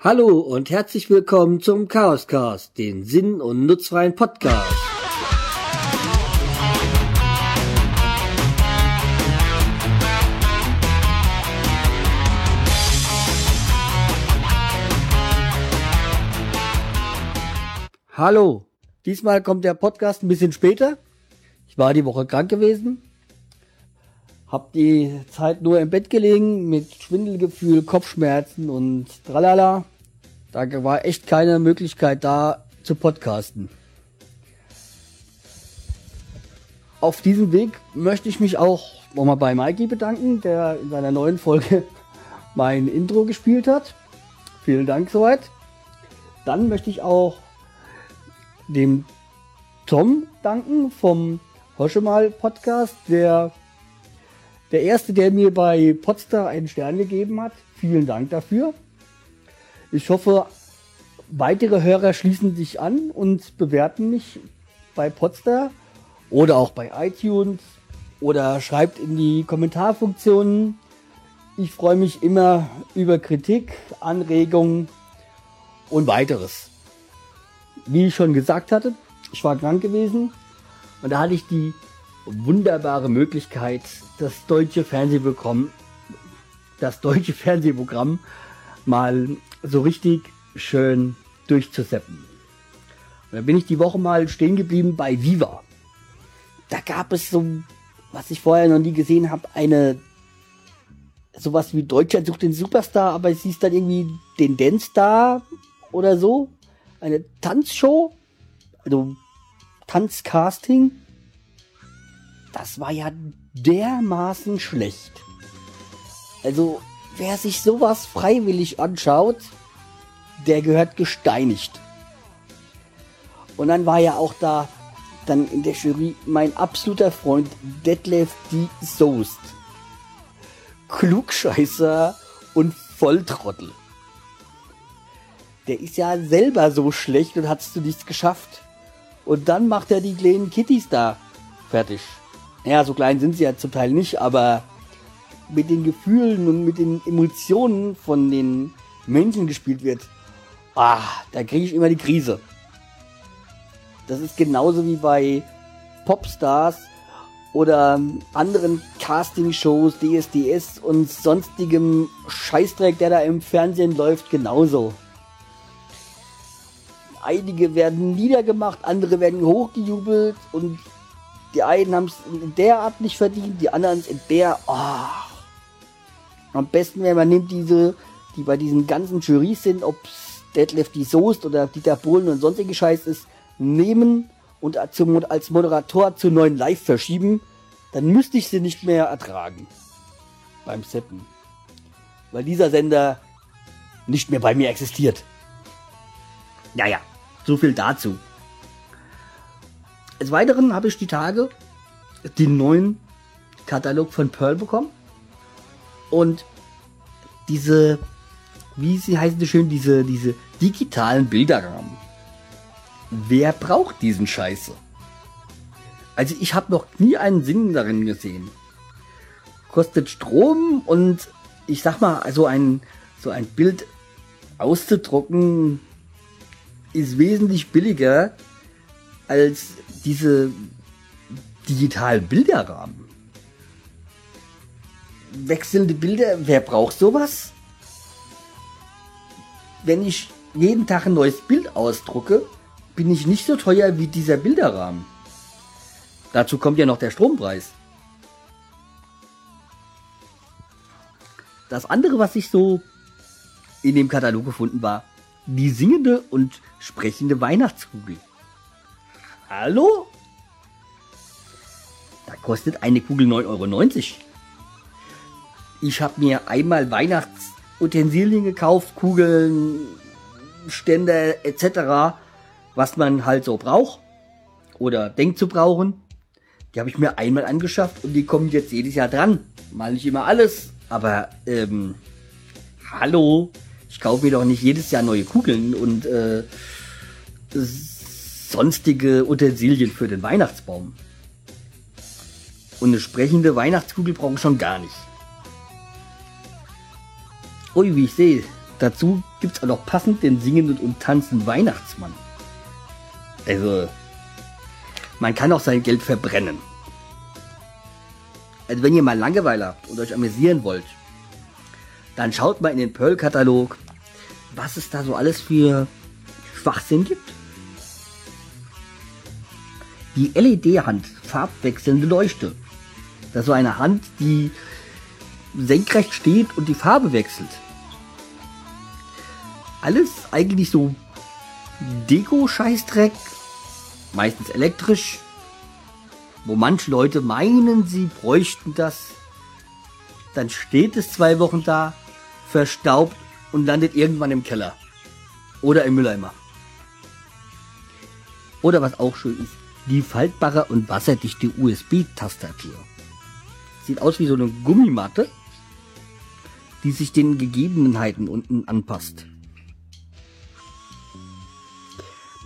Hallo und herzlich willkommen zum Chaoscast, den sinn- und nutzfreien Podcast. Hallo, diesmal kommt der Podcast ein bisschen später. Ich war die Woche krank gewesen, hab die Zeit nur im Bett gelegen mit Schwindelgefühl, Kopfschmerzen und tralala. Da war echt keine Möglichkeit da zu podcasten. Auf diesem Weg möchte ich mich auch nochmal bei Mikey bedanken, der in seiner neuen Folge mein Intro gespielt hat. Vielen Dank soweit. Dann möchte ich auch dem Tom danken vom Hoschemal Podcast, der der erste, der mir bei Podstar einen Stern gegeben hat. Vielen Dank dafür. Ich hoffe, weitere Hörer schließen sich an und bewerten mich bei Podstar oder auch bei iTunes oder schreibt in die Kommentarfunktionen. Ich freue mich immer über Kritik, Anregungen und weiteres. Wie ich schon gesagt hatte, ich war krank gewesen und da hatte ich die wunderbare Möglichkeit, das deutsche Fernsehprogramm, das deutsche Fernsehprogramm mal so richtig schön durchzuseppen. Und da bin ich die Woche mal stehen geblieben bei Viva. Da gab es so, was ich vorher noch nie gesehen habe, eine sowas wie Deutschland sucht den Superstar, aber es hieß dann irgendwie den Dance Star oder so. Eine Tanzshow, also Tanzcasting das war ja dermaßen schlecht. Also, wer sich sowas freiwillig anschaut, der gehört gesteinigt. Und dann war ja auch da dann in der Jury mein absoluter Freund Detlef D. Soest. Klugscheißer und Volltrottel. Der ist ja selber so schlecht und hat's zu nichts geschafft. Und dann macht er die kleinen Kittys da fertig. Ja, so klein sind sie ja zum Teil nicht, aber mit den Gefühlen und mit den Emotionen von den Menschen gespielt wird, ah, da kriege ich immer die Krise. Das ist genauso wie bei Popstars oder anderen Castingshows, DSDS und sonstigem Scheißdreck, der da im Fernsehen läuft, genauso. Einige werden niedergemacht, andere werden hochgejubelt und die einen haben es in der Art nicht verdient, die anderen in der. Oh. Am besten wäre, man nimmt diese, die bei diesen ganzen Jurys sind, ob es Detlef die Soest oder Dieter Bohlen und sonstige Scheiß ist, nehmen und als Moderator zu neuen Live verschieben, dann müsste ich sie nicht mehr ertragen. Beim Seppen. Weil dieser Sender nicht mehr bei mir existiert. Naja, so viel dazu. Des Weiteren habe ich die Tage den neuen Katalog von Pearl bekommen. Und diese, wie sie heißen schön, diese, diese digitalen Bilderrahmen. Wer braucht diesen Scheiße? Also ich habe noch nie einen Sinn darin gesehen. Kostet Strom und ich sag mal, also ein, so ein Bild auszudrucken ist wesentlich billiger als diese digitalen Bilderrahmen. Wechselnde Bilder, wer braucht sowas? Wenn ich jeden Tag ein neues Bild ausdrucke, bin ich nicht so teuer wie dieser Bilderrahmen. Dazu kommt ja noch der Strompreis. Das andere, was ich so in dem Katalog gefunden war, die singende und sprechende Weihnachtskugel. Hallo? Da kostet eine Kugel 9,90 Euro. Ich habe mir einmal Weihnachtsutensilien gekauft, Kugeln, Ständer etc., was man halt so braucht oder denkt zu brauchen. Die habe ich mir einmal angeschafft und die kommen jetzt jedes Jahr dran. Mal nicht immer alles, aber ähm, hallo, ich kaufe mir doch nicht jedes Jahr neue Kugeln und äh, sonstige Utensilien für den Weihnachtsbaum. Und eine sprechende Weihnachtskugel brauche ich schon gar nicht. Ui, wie ich sehe, Dazu gibt's auch noch passend den singenden und tanzenden Weihnachtsmann. Also, man kann auch sein Geld verbrennen. Also wenn ihr mal Langeweile habt und euch amüsieren wollt, dann schaut mal in den Pearl-Katalog, was es da so alles für Schwachsinn gibt. Die LED-Hand, farbwechselnde Leuchte. Das ist so eine Hand, die senkrecht steht und die Farbe wechselt. Alles eigentlich so Deko-Scheißdreck, meistens elektrisch, wo manche Leute meinen, sie bräuchten das. Dann steht es zwei Wochen da, verstaubt und landet irgendwann im Keller. Oder im Mülleimer. Oder was auch schön ist, die faltbare und wasserdichte USB-Tastatur. Sieht aus wie so eine Gummimatte, die sich den Gegebenheiten unten anpasst.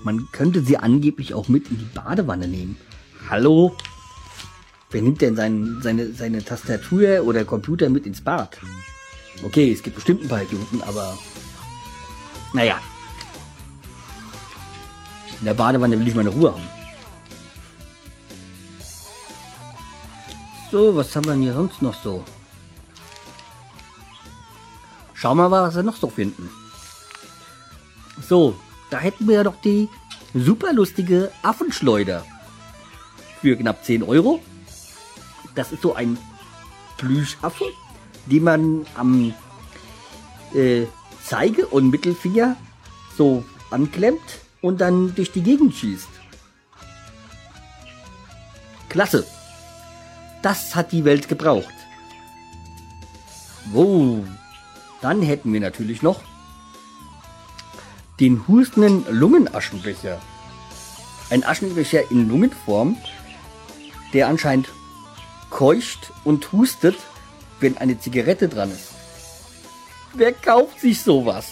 Man könnte sie angeblich auch mit in die Badewanne nehmen. Hallo? Wer nimmt denn sein, seine, seine Tastatur oder Computer mit ins Bad? Okay, es gibt bestimmt ein paar Idioten, aber naja. In der Badewanne will ich meine Ruhe haben. So, was haben wir denn hier sonst noch so? Schauen wir mal, was wir noch so finden. So, da hätten wir ja doch die super lustige Affenschleuder. Für knapp 10 Euro. Das ist so ein Plüschaffe, den man am äh, Zeige- und Mittelfinger so anklemmt und dann durch die Gegend schießt. Klasse. Das hat die Welt gebraucht. Wow. Dann hätten wir natürlich noch den hustenden Lungenaschenbecher. Ein Aschenbecher in Lungenform, der anscheinend keucht und hustet, wenn eine Zigarette dran ist. Wer kauft sich sowas?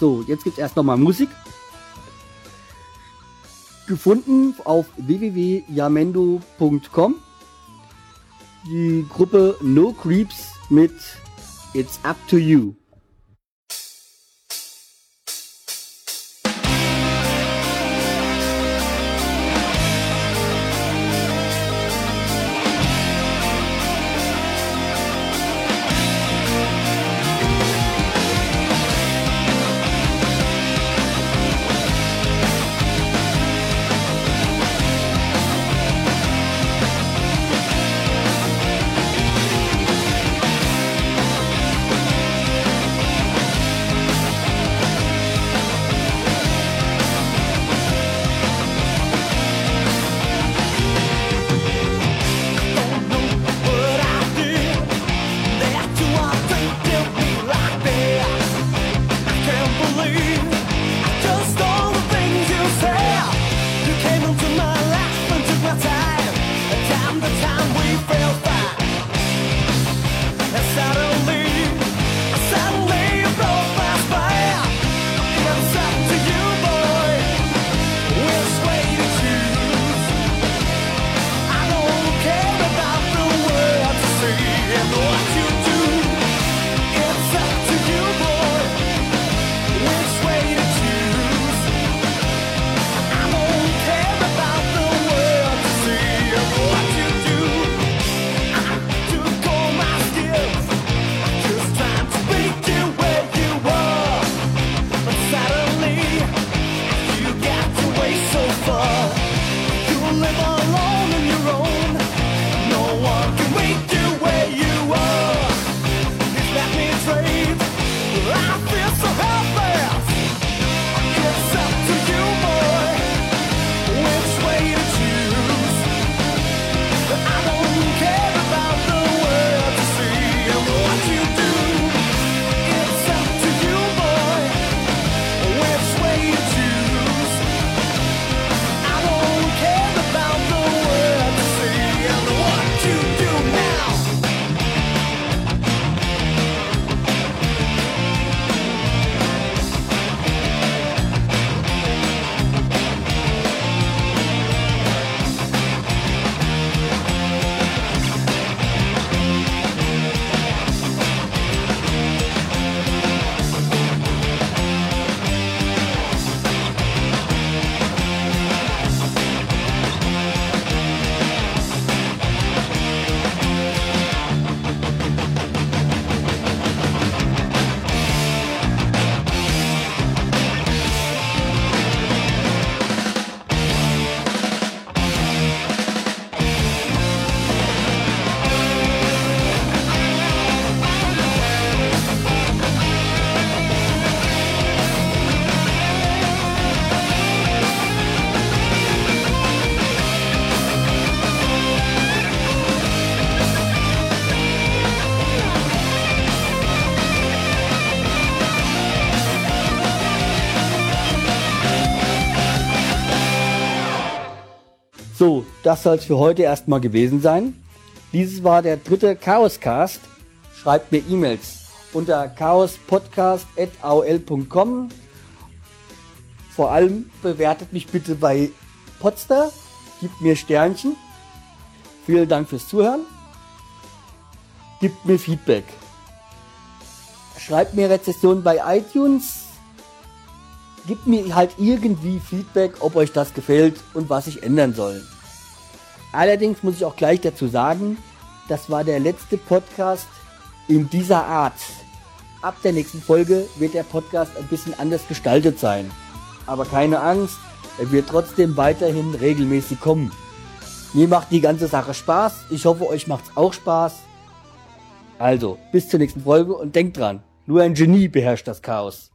So, jetzt gibt's erst nochmal Musik. Gefunden auf www.yamendo.com. Die Gruppe No Creeps mit It's Up to You. So, das soll es für heute erstmal gewesen sein. Dieses war der dritte Chaoscast. Schreibt mir E-Mails unter chaospodcast.aol.com. Vor allem bewertet mich bitte bei Podster, gibt mir Sternchen. Vielen Dank fürs Zuhören. Gibt mir Feedback. Schreibt mir Rezessionen bei iTunes. Gibt mir halt irgendwie Feedback, ob euch das gefällt und was ich ändern soll. Allerdings muss ich auch gleich dazu sagen, das war der letzte Podcast in dieser Art. Ab der nächsten Folge wird der Podcast ein bisschen anders gestaltet sein. Aber keine Angst, er wird trotzdem weiterhin regelmäßig kommen. Mir macht die ganze Sache Spaß. Ich hoffe, euch macht's auch Spaß. Also, bis zur nächsten Folge und denkt dran, nur ein Genie beherrscht das Chaos.